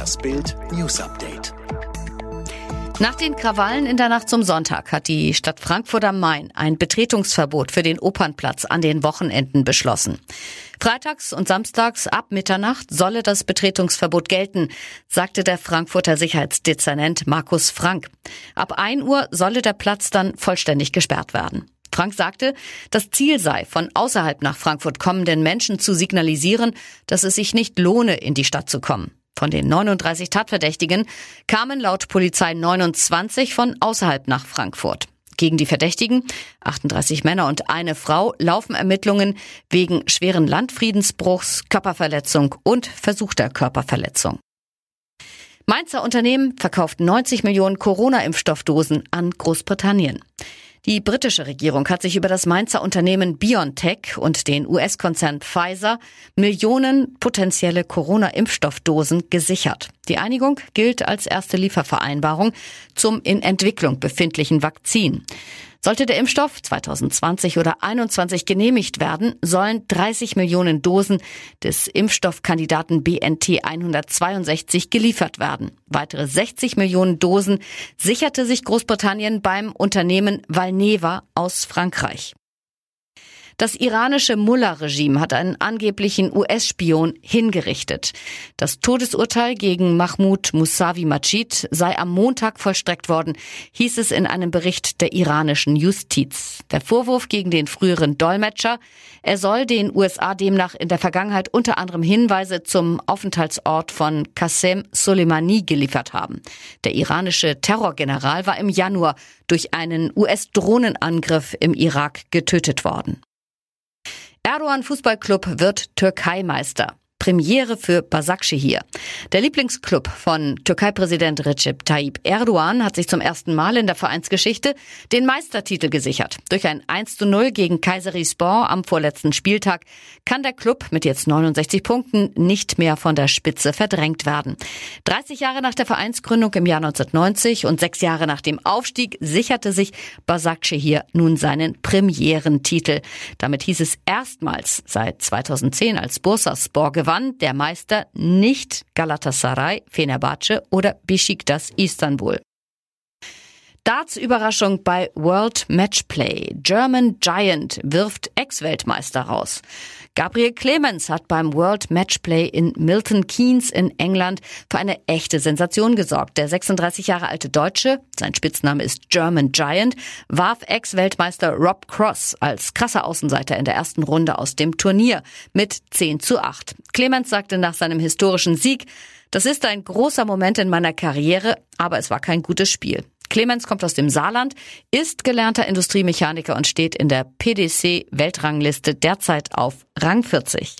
Das Bild News Update. Nach den Krawallen in der Nacht zum Sonntag hat die Stadt Frankfurt am Main ein Betretungsverbot für den Opernplatz an den Wochenenden beschlossen. Freitags und samstags ab Mitternacht solle das Betretungsverbot gelten, sagte der Frankfurter Sicherheitsdezernent Markus Frank. Ab 1 Uhr solle der Platz dann vollständig gesperrt werden. Frank sagte, das Ziel sei, von außerhalb nach Frankfurt kommenden Menschen zu signalisieren, dass es sich nicht lohne, in die Stadt zu kommen. Von den 39 Tatverdächtigen kamen laut Polizei 29 von außerhalb nach Frankfurt. Gegen die Verdächtigen, 38 Männer und eine Frau, laufen Ermittlungen wegen schweren Landfriedensbruchs, Körperverletzung und versuchter Körperverletzung. Mainzer Unternehmen verkauft 90 Millionen Corona-Impfstoffdosen an Großbritannien. Die britische Regierung hat sich über das Mainzer Unternehmen BioNTech und den US-Konzern Pfizer Millionen potenzielle Corona-Impfstoffdosen gesichert. Die Einigung gilt als erste Liefervereinbarung zum in Entwicklung befindlichen Vakzin. Sollte der Impfstoff 2020 oder 2021 genehmigt werden, sollen 30 Millionen Dosen des Impfstoffkandidaten BNT 162 geliefert werden. Weitere 60 Millionen Dosen sicherte sich Großbritannien beim Unternehmen Valneva aus Frankreich. Das iranische Mullah-Regime hat einen angeblichen US-Spion hingerichtet. Das Todesurteil gegen Mahmoud Mousavi Majid sei am Montag vollstreckt worden, hieß es in einem Bericht der iranischen Justiz. Der Vorwurf gegen den früheren Dolmetscher, er soll den USA demnach in der Vergangenheit unter anderem Hinweise zum Aufenthaltsort von Qasem Soleimani geliefert haben. Der iranische Terrorgeneral war im Januar durch einen US-Drohnenangriff im Irak getötet worden. Erdogan Fußballclub wird Türkeimeister. Premiere für Basakşehir. Der Lieblingsclub von Türkei-Präsident Recep Tayyip Erdogan hat sich zum ersten Mal in der Vereinsgeschichte den Meistertitel gesichert. Durch ein 1 zu 0 gegen Kayserispor am vorletzten Spieltag kann der Club mit jetzt 69 Punkten nicht mehr von der Spitze verdrängt werden. 30 Jahre nach der Vereinsgründung im Jahr 1990 und sechs Jahre nach dem Aufstieg sicherte sich Basakşehir nun seinen Premierentitel. Damit hieß es erstmals seit 2010 als Bursaspor gewann gewann der Meister nicht Galatasaray, Fenerbahce oder Besiktas Istanbul. Darts-Überraschung bei World Matchplay. German Giant wirft Ex-Weltmeister raus. Gabriel Clemens hat beim World Matchplay in Milton Keynes in England für eine echte Sensation gesorgt. Der 36 Jahre alte Deutsche, sein Spitzname ist German Giant, warf Ex-Weltmeister Rob Cross als krasser Außenseiter in der ersten Runde aus dem Turnier mit 10 zu 8. Clemens sagte nach seinem historischen Sieg, das ist ein großer Moment in meiner Karriere, aber es war kein gutes Spiel. Clemens kommt aus dem Saarland, ist gelernter Industriemechaniker und steht in der PDC Weltrangliste derzeit auf Rang 40.